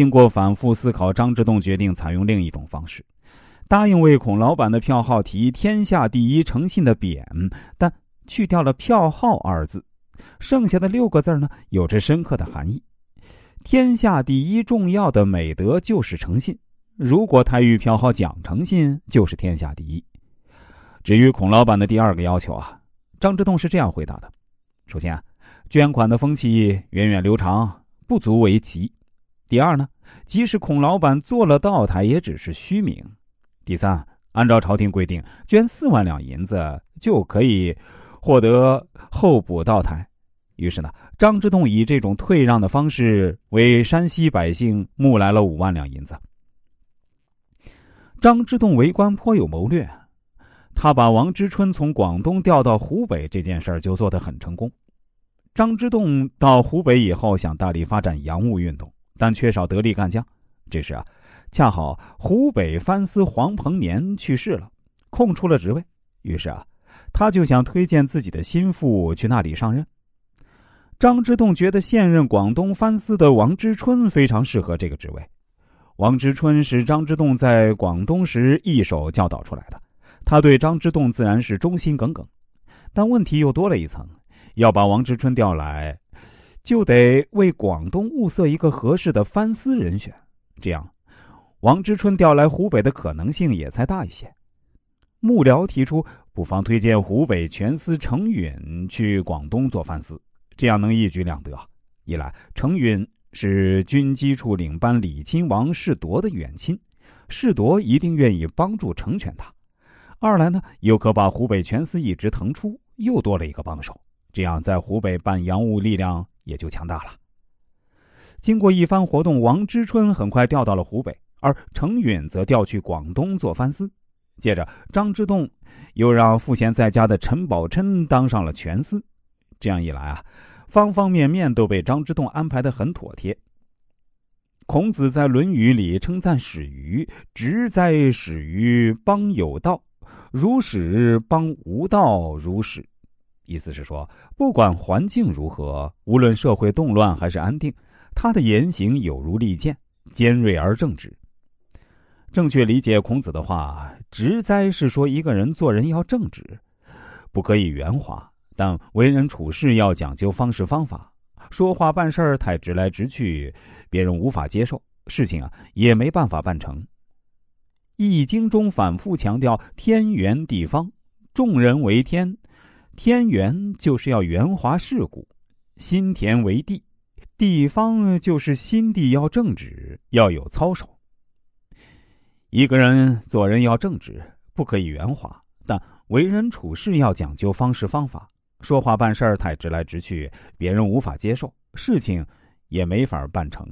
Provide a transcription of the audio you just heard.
经过反复思考，张之洞决定采用另一种方式，答应为孔老板的票号题“天下第一诚信”的匾，但去掉了“票号”二字，剩下的六个字呢，有着深刻的含义。天下第一重要的美德就是诚信。如果他与票号讲诚信，就是天下第一。至于孔老板的第二个要求啊，张之洞是这样回答的：首先啊，捐款的风气源远流长，不足为奇；第二呢，即使孔老板做了道台，也只是虚名；第三，按照朝廷规定，捐四万两银子就可以获得候补道台。于是呢，张之洞以这种退让的方式为山西百姓募来了五万两银子。张之洞为官颇有谋略，他把王之春从广东调到湖北这件事儿就做得很成功。张之洞到湖北以后，想大力发展洋务运动，但缺少得力干将。这时啊，恰好湖北藩司黄鹏年去世了，空出了职位，于是啊，他就想推荐自己的心腹去那里上任。张之洞觉得现任广东藩司的王之春非常适合这个职位。王之春是张之洞在广东时一手教导出来的，他对张之洞自然是忠心耿耿。但问题又多了一层，要把王之春调来，就得为广东物色一个合适的藩司人选，这样，王之春调来湖北的可能性也才大一些。幕僚提出，不妨推荐湖北全司程允去广东做藩司。这样能一举两得：一来，程允是军机处领班李亲王世铎的远亲，世铎一定愿意帮助成全他；二来呢，又可把湖北全司一职腾出，又多了一个帮手。这样，在湖北办洋务力量也就强大了。经过一番活动，王之春很快调到了湖北，而程允则调去广东做藩司。接着，张之洞又让赋闲在家的陈宝琛当上了全司。这样一来啊。方方面面都被张之洞安排的很妥帖。孔子在《论语》里称赞史鱼：“直哉始于邦有道，如始邦无道如始。”意思是说，不管环境如何，无论社会动乱还是安定，他的言行有如利剑，尖锐而正直。正确理解孔子的话，“直哉”是说一个人做人要正直，不可以圆滑。但为人处事要讲究方式方法，说话办事儿太直来直去，别人无法接受，事情啊也没办法办成。《易经》中反复强调天圆地方，众人为天，天圆就是要圆滑世故，心田为地，地方就是心地要正直，要有操守。一个人做人要正直，不可以圆滑，但为人处事要讲究方式方法。说话办事儿太直来直去，别人无法接受，事情也没法办成。